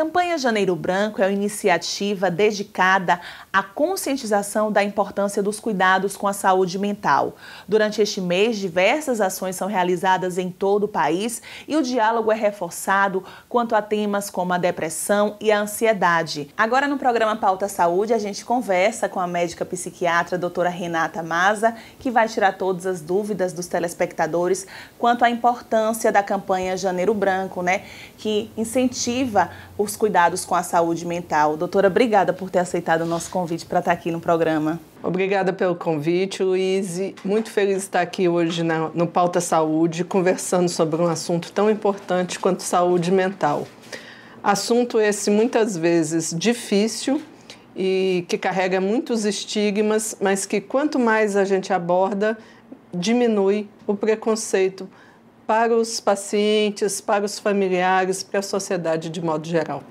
campanha Janeiro Branco é uma iniciativa dedicada à conscientização da importância dos cuidados com a saúde mental. Durante este mês, diversas ações são realizadas em todo o país e o diálogo é reforçado quanto a temas como a depressão e a ansiedade. Agora, no programa Pauta Saúde, a gente conversa com a médica psiquiatra doutora Renata Maza, que vai tirar todas as dúvidas dos telespectadores quanto à importância da campanha Janeiro Branco, né, que incentiva os cuidados com a saúde mental. Doutora, obrigada por ter aceitado o nosso convite para estar aqui no programa. Obrigada pelo convite, Luiz. Muito feliz de estar aqui hoje no Pauta Saúde, conversando sobre um assunto tão importante quanto saúde mental. Assunto esse muitas vezes difícil e que carrega muitos estigmas, mas que quanto mais a gente aborda, diminui o preconceito para os pacientes, para os familiares, para a sociedade de modo geral.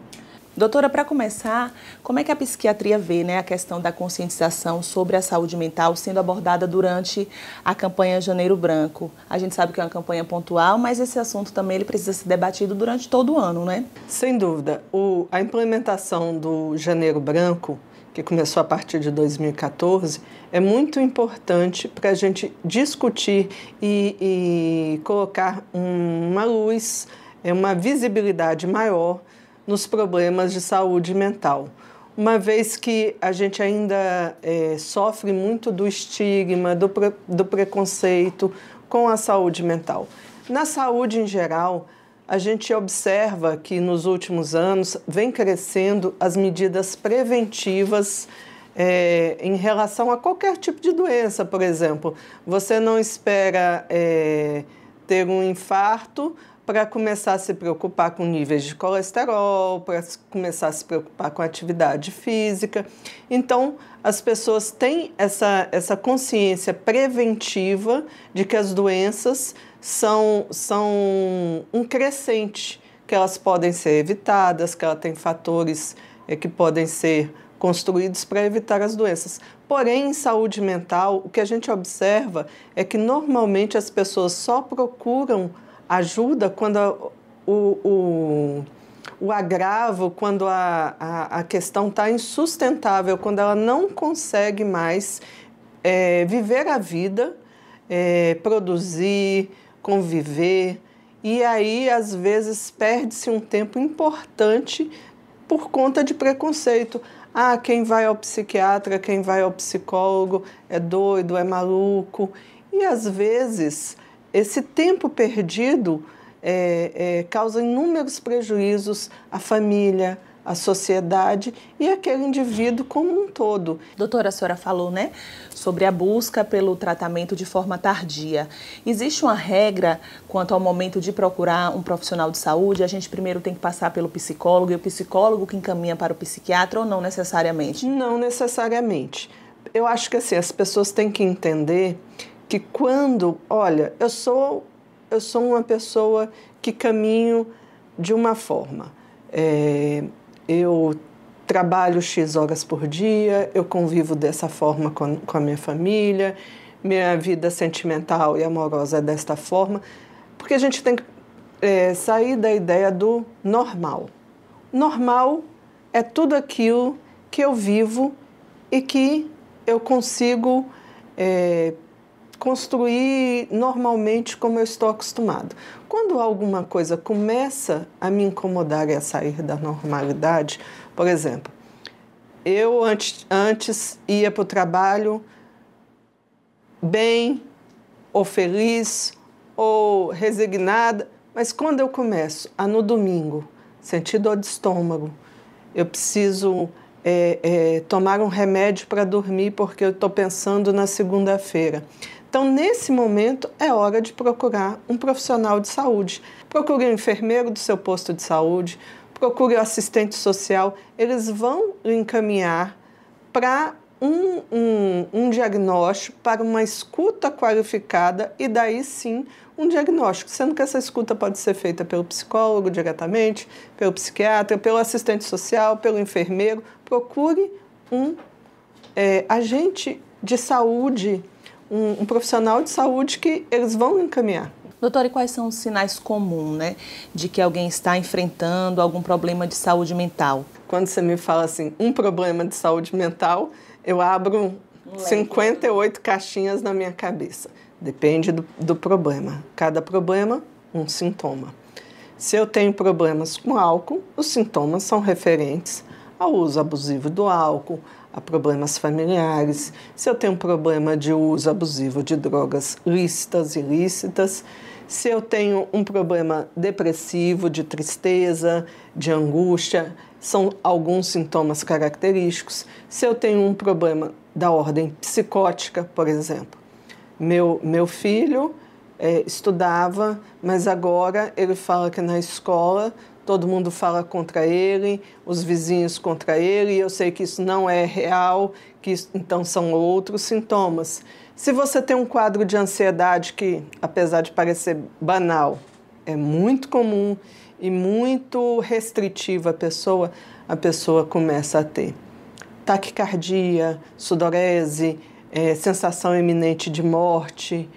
Doutora, para começar, como é que a psiquiatria vê né, a questão da conscientização sobre a saúde mental sendo abordada durante a campanha Janeiro Branco? A gente sabe que é uma campanha pontual, mas esse assunto também ele precisa ser debatido durante todo o ano, né? Sem dúvida. O, a implementação do Janeiro Branco que começou a partir de 2014, é muito importante para a gente discutir e, e colocar uma luz, é uma visibilidade maior nos problemas de saúde mental. Uma vez que a gente ainda é, sofre muito do estigma, do, do preconceito com a saúde mental. Na saúde em geral, a gente observa que nos últimos anos vem crescendo as medidas preventivas é, em relação a qualquer tipo de doença, por exemplo. Você não espera é, ter um infarto para começar a se preocupar com níveis de colesterol, para começar a se preocupar com atividade física. Então, as pessoas têm essa, essa consciência preventiva de que as doenças são, são um crescente, que elas podem ser evitadas, que ela tem fatores é, que podem ser construídos para evitar as doenças. Porém, em saúde mental, o que a gente observa é que normalmente as pessoas só procuram ajuda quando a, o, o, o agravo, quando a, a, a questão está insustentável, quando ela não consegue mais é, viver a vida, é, produzir, conviver, e aí às vezes perde-se um tempo importante por conta de preconceito. Ah, quem vai ao psiquiatra, quem vai ao psicólogo é doido, é maluco. E às vezes esse tempo perdido é, é, causa inúmeros prejuízos à família, a sociedade e aquele indivíduo como um todo. Doutora, a senhora falou, né, sobre a busca pelo tratamento de forma tardia. Existe uma regra quanto ao momento de procurar um profissional de saúde? A gente primeiro tem que passar pelo psicólogo e o psicólogo que encaminha para o psiquiatra ou não necessariamente? Não necessariamente. Eu acho que assim, as pessoas têm que entender que quando, olha, eu sou eu sou uma pessoa que caminho de uma forma. É, eu trabalho X horas por dia, eu convivo dessa forma com, com a minha família, minha vida sentimental e amorosa é desta forma, porque a gente tem que é, sair da ideia do normal. Normal é tudo aquilo que eu vivo e que eu consigo é, construir normalmente como eu estou acostumado. Quando alguma coisa começa a me incomodar e a sair da normalidade, por exemplo, eu antes, antes ia para o trabalho bem, ou feliz, ou resignada, mas quando eu começo a no domingo sentir dor de estômago, eu preciso é, é, tomar um remédio para dormir porque eu estou pensando na segunda-feira. Então, nesse momento, é hora de procurar um profissional de saúde. Procure um enfermeiro do seu posto de saúde, procure o assistente social, eles vão encaminhar para um, um, um, diagnóstico, para uma escuta qualificada e daí sim um diagnóstico, sendo que essa escuta pode ser feita pelo psicólogo diretamente, pelo psiquiatra, pelo assistente social, pelo enfermeiro. Procure um é, agente de saúde um, um profissional de saúde que eles vão encaminhar. Doutora, e quais são os sinais comuns, né, de que alguém está enfrentando algum problema de saúde mental? Quando você me fala assim, um problema de saúde mental, eu abro um 58 caixinhas na minha cabeça. Depende do, do problema. Cada problema, um sintoma. Se eu tenho problemas com álcool, os sintomas são referentes ao uso abusivo do álcool, a problemas familiares. Se eu tenho um problema de uso abusivo de drogas lícitas e ilícitas, se eu tenho um problema depressivo, de tristeza, de angústia, são alguns sintomas característicos. Se eu tenho um problema da ordem psicótica, por exemplo, meu, meu filho é, estudava, mas agora ele fala que na escola todo mundo fala contra ele, os vizinhos contra ele, e eu sei que isso não é real, que isso, então são outros sintomas. Se você tem um quadro de ansiedade que, apesar de parecer banal, é muito comum e muito restritivo à pessoa, a pessoa começa a ter taquicardia, sudorese, é, sensação iminente de morte,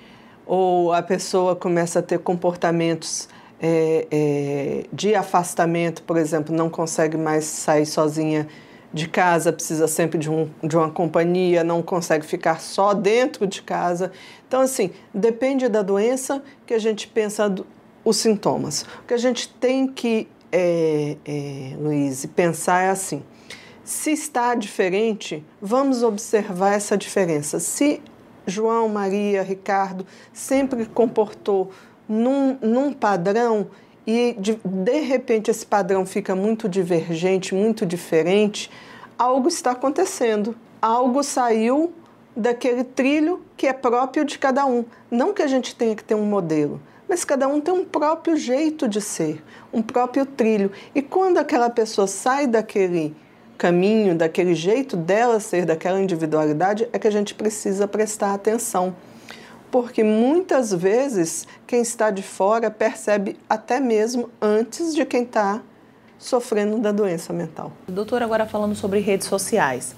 ou a pessoa começa a ter comportamentos é, é, de afastamento, por exemplo, não consegue mais sair sozinha de casa, precisa sempre de, um, de uma companhia, não consegue ficar só dentro de casa. Então, assim, depende da doença que a gente pensa do, os sintomas. O que a gente tem que, é, é, Luiz, pensar é assim: se está diferente, vamos observar essa diferença. Se João, Maria, Ricardo sempre comportou num, num padrão e de, de repente esse padrão fica muito divergente, muito diferente, algo está acontecendo. Algo saiu daquele trilho que é próprio de cada um. Não que a gente tenha que ter um modelo, mas cada um tem um próprio jeito de ser, um próprio trilho. E quando aquela pessoa sai daquele caminho, daquele jeito dela ser, daquela individualidade, é que a gente precisa prestar atenção. Porque muitas vezes quem está de fora percebe até mesmo antes de quem está sofrendo da doença mental. Doutora, agora falando sobre redes sociais.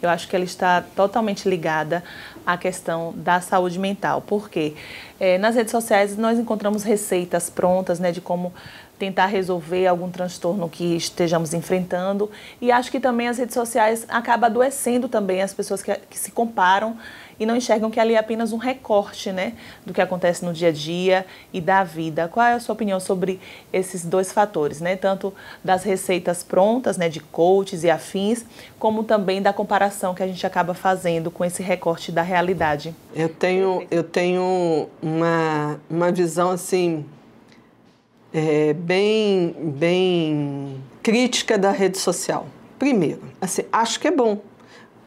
Eu acho que ela está totalmente ligada à questão da saúde mental, porque é, nas redes sociais nós encontramos receitas prontas né, de como tentar resolver algum transtorno que estejamos enfrentando. E acho que também as redes sociais acabam adoecendo também as pessoas que, que se comparam e não enxergam que ali é apenas um recorte né, do que acontece no dia a dia e da vida. Qual é a sua opinião sobre esses dois fatores, né? Tanto das receitas prontas, né, de coaches e afins, como também da comparação que a gente acaba fazendo com esse recorte da realidade. Eu tenho, eu tenho uma, uma visão assim é, bem, bem crítica da rede social. Primeiro, assim, acho que é bom.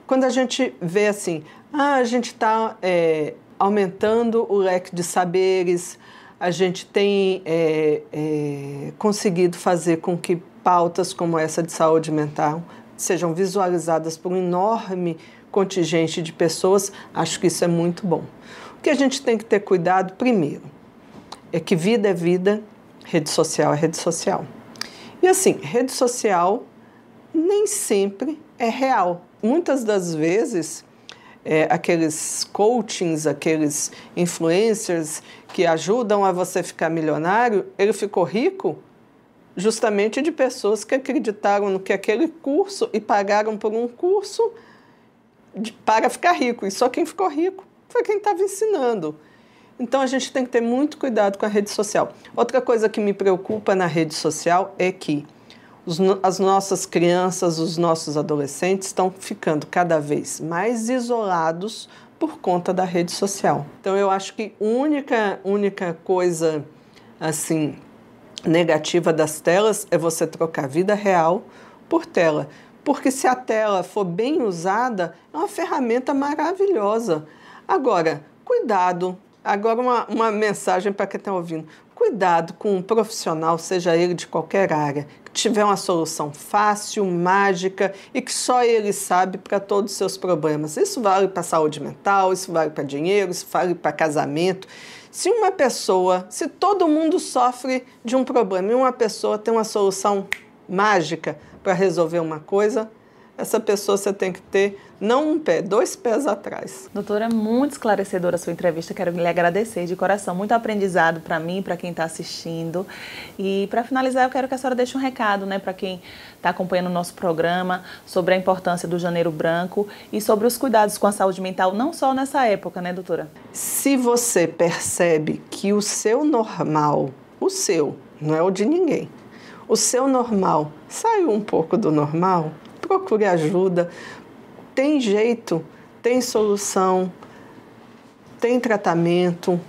Quando a gente vê assim, ah, a gente está é, aumentando o leque de saberes, a gente tem é, é, conseguido fazer com que pautas como essa de saúde mental sejam visualizadas por um enorme contingente de pessoas, acho que isso é muito bom. O que a gente tem que ter cuidado, primeiro, é que vida é vida, rede social é rede social. E assim, rede social nem sempre é real. Muitas das vezes é, aqueles coachings, aqueles influencers que ajudam a você ficar milionário, ele ficou rico justamente de pessoas que acreditaram no que aquele curso e pagaram por um curso de, para ficar rico. E só quem ficou rico foi quem estava ensinando. Então a gente tem que ter muito cuidado com a rede social. Outra coisa que me preocupa na rede social é que os, as nossas crianças, os nossos adolescentes estão ficando cada vez mais isolados por conta da rede social. Então eu acho que única, única coisa assim negativa das telas é você trocar vida real por tela. Porque se a tela for bem usada, é uma ferramenta maravilhosa. Agora, cuidado. Agora, uma, uma mensagem para quem está ouvindo. Cuidado com um profissional, seja ele de qualquer área, que tiver uma solução fácil, mágica e que só ele sabe para todos os seus problemas. Isso vale para saúde mental, isso vale para dinheiro, isso vale para casamento. Se uma pessoa, se todo mundo sofre de um problema e uma pessoa tem uma solução mágica para resolver uma coisa, essa pessoa você tem que ter não um pé, dois pés atrás. Doutora, é muito esclarecedora a sua entrevista. Quero lhe agradecer de coração. Muito aprendizado para mim, para quem está assistindo. E para finalizar, eu quero que a senhora deixe um recado né, para quem está acompanhando o nosso programa sobre a importância do Janeiro Branco e sobre os cuidados com a saúde mental, não só nessa época, né, doutora? Se você percebe que o seu normal, o seu, não é o de ninguém, o seu normal saiu um pouco do normal, procure ajuda tem jeito, tem solução, tem tratamento,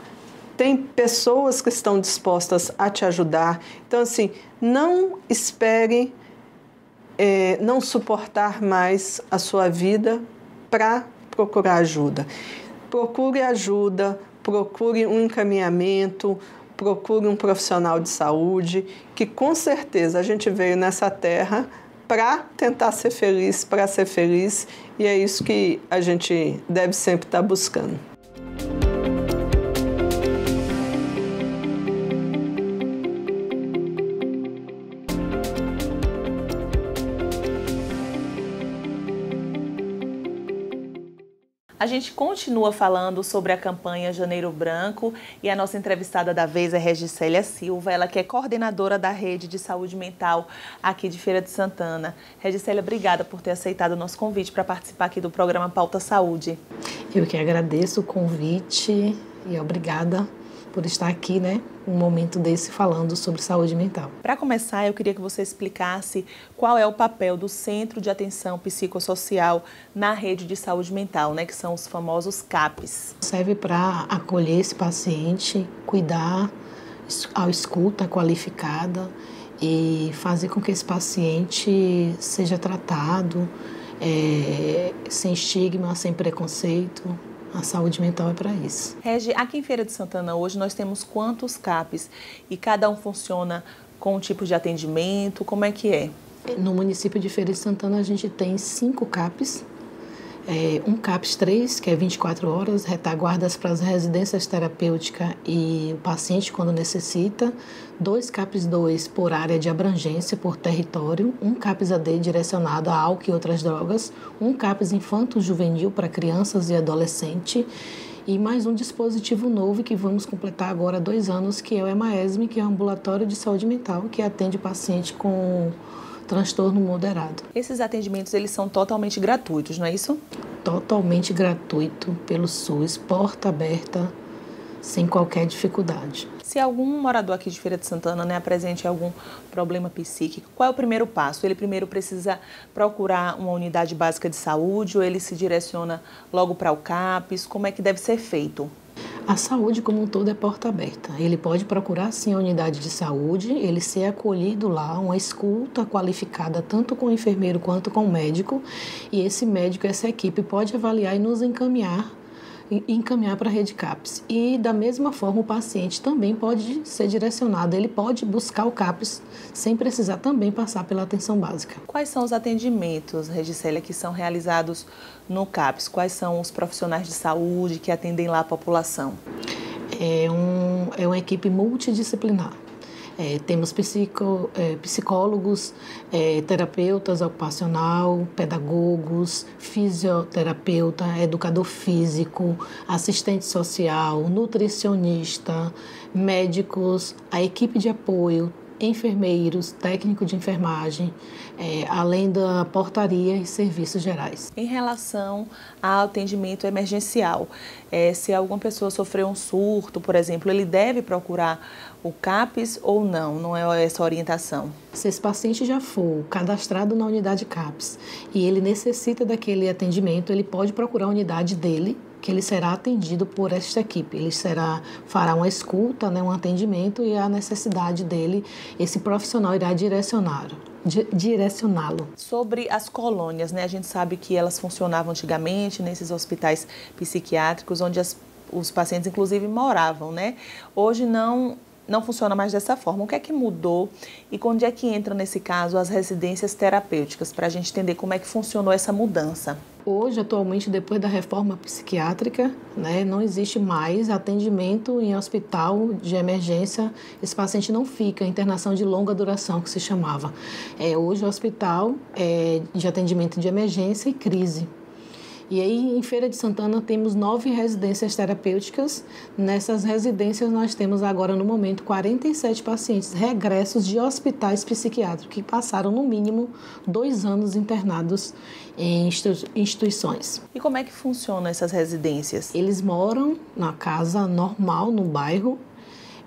tem pessoas que estão dispostas a te ajudar. Então, assim, não espere é, não suportar mais a sua vida para procurar ajuda. Procure ajuda, procure um encaminhamento, procure um profissional de saúde, que com certeza a gente veio nessa terra para tentar ser feliz, para ser feliz, e é isso que a gente deve sempre estar tá buscando. A gente continua falando sobre a campanha Janeiro Branco e a nossa entrevistada da vez é Regicélia Silva, ela que é coordenadora da rede de saúde mental aqui de Feira de Santana. Regicélia, obrigada por ter aceitado o nosso convite para participar aqui do programa Pauta Saúde. Eu que agradeço o convite e obrigada por estar aqui, né, um momento desse falando sobre saúde mental. Para começar, eu queria que você explicasse qual é o papel do Centro de Atenção Psicossocial na rede de saúde mental, né, que são os famosos CAPs. Serve para acolher esse paciente, cuidar, a escuta qualificada e fazer com que esse paciente seja tratado é, sem estigma, sem preconceito, a saúde mental é para isso. Regi, aqui em Feira de Santana hoje nós temos quantos CAPs e cada um funciona com um tipo de atendimento? Como é que é? No município de Feira de Santana a gente tem cinco CAPs é, um CAPS 3, que é 24 horas, retaguardas para as residências terapêuticas e o paciente quando necessita, dois CAPS 2 por área de abrangência, por território, um CAPS AD direcionado a álcool e outras drogas, um CAPS infanto-juvenil para crianças e adolescente. E mais um dispositivo novo que vamos completar agora há dois anos, que é o EMAESM, que é um ambulatório de saúde mental, que atende paciente com transtorno moderado. Esses atendimentos eles são totalmente gratuitos, não é isso? Totalmente gratuito pelo SUS, porta aberta, sem qualquer dificuldade. Se algum morador aqui de Feira de Santana né, apresente algum problema psíquico, qual é o primeiro passo? Ele primeiro precisa procurar uma unidade básica de saúde ou ele se direciona logo para o CAPES? Como é que deve ser feito? A saúde como um todo é porta aberta. Ele pode procurar sim a unidade de saúde, ele ser acolhido lá, uma escuta qualificada tanto com o enfermeiro quanto com o médico, e esse médico, essa equipe pode avaliar e nos encaminhar encaminhar para a rede CAPS. E da mesma forma, o paciente também pode ser direcionado, ele pode buscar o CAPS sem precisar também passar pela atenção básica. Quais são os atendimentos, Regicélia, que são realizados no CAPS? Quais são os profissionais de saúde que atendem lá a população? É, um, é uma equipe multidisciplinar. É, temos psico, é, psicólogos, é, terapeutas ocupacional, pedagogos, fisioterapeuta, educador físico, assistente social, nutricionista, médicos, a equipe de apoio, enfermeiros, técnico de enfermagem, é, além da portaria e serviços gerais. Em relação ao atendimento emergencial, é, se alguma pessoa sofreu um surto, por exemplo, ele deve procurar o CAPES ou não? Não é essa orientação? Se esse paciente já for cadastrado na unidade CAPES e ele necessita daquele atendimento, ele pode procurar a unidade dele que ele será atendido por esta equipe. Ele será fará uma escuta, né, um atendimento e a necessidade dele, esse profissional irá direcionar direcioná-lo. Sobre as colônias, né? A gente sabe que elas funcionavam antigamente nesses hospitais psiquiátricos onde as, os pacientes inclusive moravam, né? Hoje não não funciona mais dessa forma. O que é que mudou e onde é que entra nesse caso as residências terapêuticas para a gente entender como é que funcionou essa mudança? Hoje, atualmente, depois da reforma psiquiátrica, né, não existe mais atendimento em hospital de emergência. Esse paciente não fica, internação de longa duração, que se chamava. É, hoje, o hospital é de atendimento de emergência e crise. E aí, em Feira de Santana, temos nove residências terapêuticas. Nessas residências, nós temos agora, no momento, 47 pacientes regressos de hospitais psiquiátricos que passaram, no mínimo, dois anos internados em instituições. E como é que funcionam essas residências? Eles moram na casa normal, no bairro.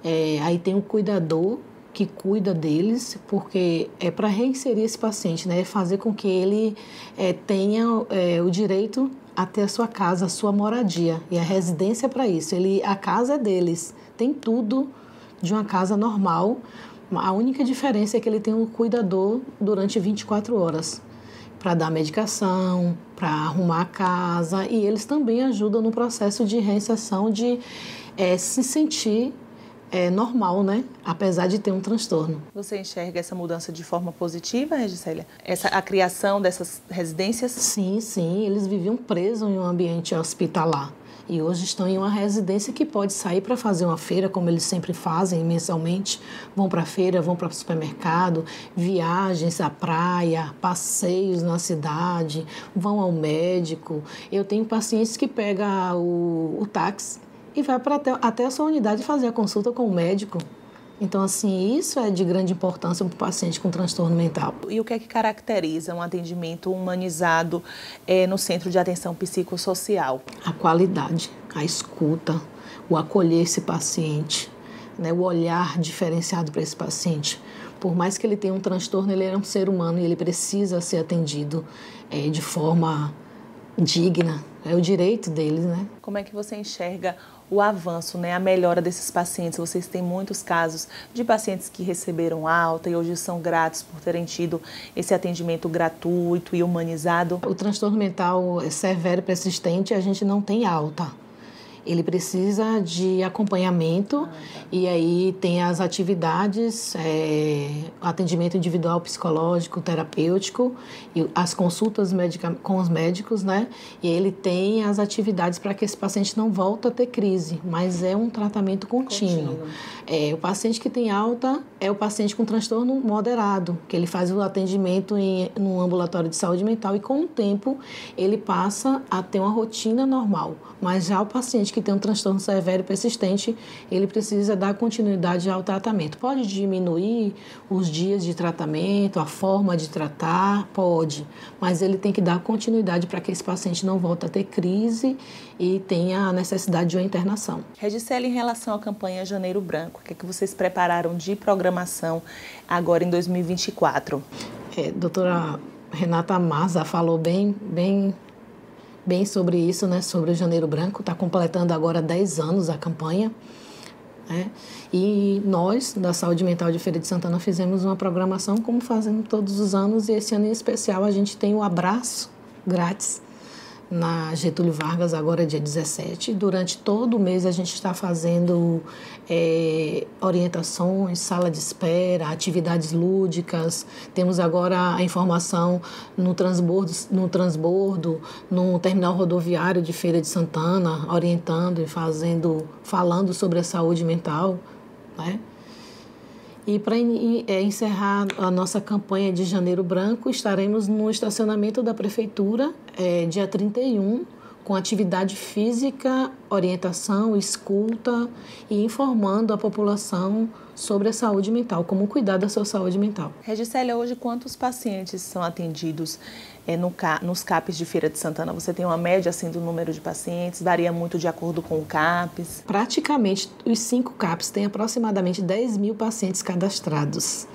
É, aí tem um cuidador que cuida deles, porque é para reinserir esse paciente, né? Fazer com que ele é, tenha é, o direito a ter a sua casa, a sua moradia e a residência para isso. Ele, a casa é deles, tem tudo de uma casa normal. A única diferença é que ele tem um cuidador durante 24 horas para dar medicação, para arrumar a casa e eles também ajudam no processo de reinserção de é, se sentir é normal, né? Apesar de ter um transtorno. Você enxerga essa mudança de forma positiva, Regicélia? Essa, a criação dessas residências? Sim, sim. Eles viviam presos em um ambiente hospitalar. E hoje estão em uma residência que pode sair para fazer uma feira, como eles sempre fazem mensalmente. Vão para a feira, vão para o supermercado, viagens à praia, passeios na cidade, vão ao médico. Eu tenho pacientes que pegam o, o táxi e vai para até, até a sua unidade fazer a consulta com o médico. Então, assim, isso é de grande importância para o paciente com transtorno mental. E o que é que caracteriza um atendimento humanizado é, no centro de atenção psicossocial? A qualidade, a escuta, o acolher esse paciente, né, o olhar diferenciado para esse paciente. Por mais que ele tenha um transtorno, ele é um ser humano e ele precisa ser atendido é, de forma digna. É o direito deles, né? Como é que você enxerga o avanço, né, a melhora desses pacientes. Vocês têm muitos casos de pacientes que receberam alta e hoje são gratos por terem tido esse atendimento gratuito e humanizado. O transtorno mental severo e persistente, a gente não tem alta ele precisa de acompanhamento ah, tá. e aí tem as atividades, é, atendimento individual psicológico, terapêutico e as consultas médica, com os médicos, né? E ele tem as atividades para que esse paciente não volte a ter crise, mas é um tratamento contínuo. contínuo. É, o paciente que tem alta é o paciente com transtorno moderado, que ele faz o atendimento em no ambulatório de saúde mental e com o tempo ele passa a ter uma rotina normal. Mas já o paciente que tem um transtorno severo e persistente, ele precisa dar continuidade ao tratamento. Pode diminuir os dias de tratamento, a forma de tratar, pode, mas ele tem que dar continuidade para que esse paciente não volte a ter crise e tenha a necessidade de uma internação. Regicelli, em relação à campanha Janeiro Branco, o que, é que vocês prepararam de programação agora em 2024? É, doutora Renata Maza falou bem, bem bem sobre isso, né, sobre o Janeiro Branco. Está completando agora 10 anos a campanha. Né? E nós, da Saúde Mental de Feira de Santana, fizemos uma programação como fazemos todos os anos. E esse ano em especial a gente tem o abraço grátis na Getúlio Vargas, agora é dia 17. Durante todo o mês a gente está fazendo é, orientações, sala de espera, atividades lúdicas. Temos agora a informação no transbordo, no transbordo, no terminal rodoviário de Feira de Santana, orientando e fazendo, falando sobre a saúde mental, né? E para é, encerrar a nossa campanha de Janeiro Branco, estaremos no estacionamento da Prefeitura, é, dia 31, com atividade física, orientação, escuta e informando a população sobre a saúde mental, como cuidar da sua saúde mental. Regicélia, hoje quantos pacientes são atendidos é, no, nos CAPs de Feira de Santana? Você tem uma média assim do número de pacientes? Varia muito de acordo com o CAPs? Praticamente os cinco CAPs têm aproximadamente 10 mil pacientes cadastrados.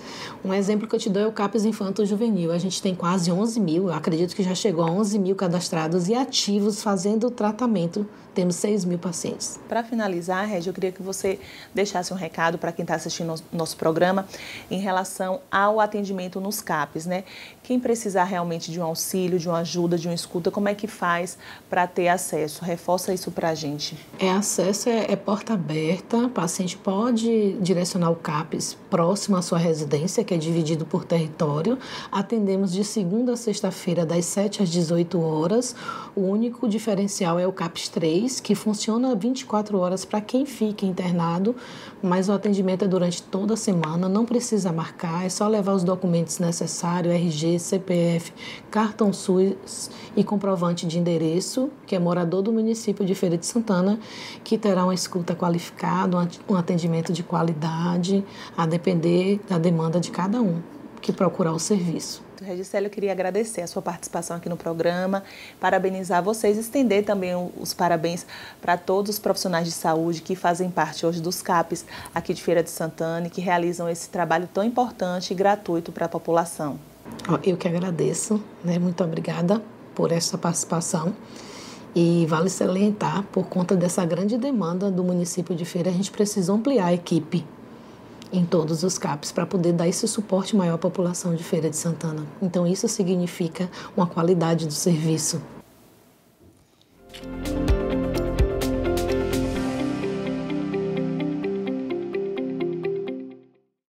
Um exemplo que eu te dou é o CAPs Infanto Juvenil. A gente tem quase 11 mil, acredito que já chegou a 11 mil cadastrados e ativos fazendo tratamento. Temos 6 mil pacientes. Para finalizar, Regi, eu queria que você deixasse um recado para quem está assistindo o nosso programa em relação ao atendimento nos CAPs, né? Quem precisar realmente de um auxílio, de uma ajuda, de uma escuta, como é que faz para ter acesso? Reforça isso para a gente. É acesso, é, é porta aberta, o paciente pode direcionar o CAPS próximo à sua residência, que é dividido por território. Atendemos de segunda a sexta-feira, das 7 às 18 horas. O único diferencial é o CAPS 3, que funciona 24 horas para quem fica internado, mas o atendimento é durante toda a semana, não precisa marcar, é só levar os documentos necessários, RG, CPF, cartão SUS e comprovante de endereço, que é morador do município de Feira de Santana, que terá uma escuta qualificada, um atendimento de qualidade, a depender da demanda de cada um que procurar o serviço. Regicelli, eu queria agradecer a sua participação aqui no programa, parabenizar vocês, estender também os parabéns para todos os profissionais de saúde que fazem parte hoje dos CAPs aqui de Feira de Santana e que realizam esse trabalho tão importante e gratuito para a população. Eu que agradeço, né? muito obrigada por essa participação. E vale salientar, por conta dessa grande demanda do município de Feira, a gente precisa ampliar a equipe em todos os CAPs para poder dar esse suporte maior à população de Feira de Santana. Então, isso significa uma qualidade do serviço.